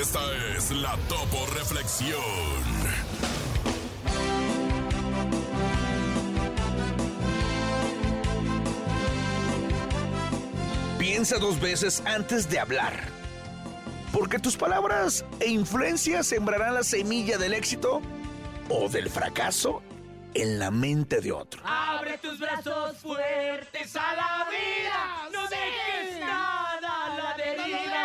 Esta es la Topo Reflexión. Piensa dos veces antes de hablar. Porque tus palabras e influencias sembrarán la semilla del éxito o del fracaso en la mente de otro. Abre tus brazos fuertes a la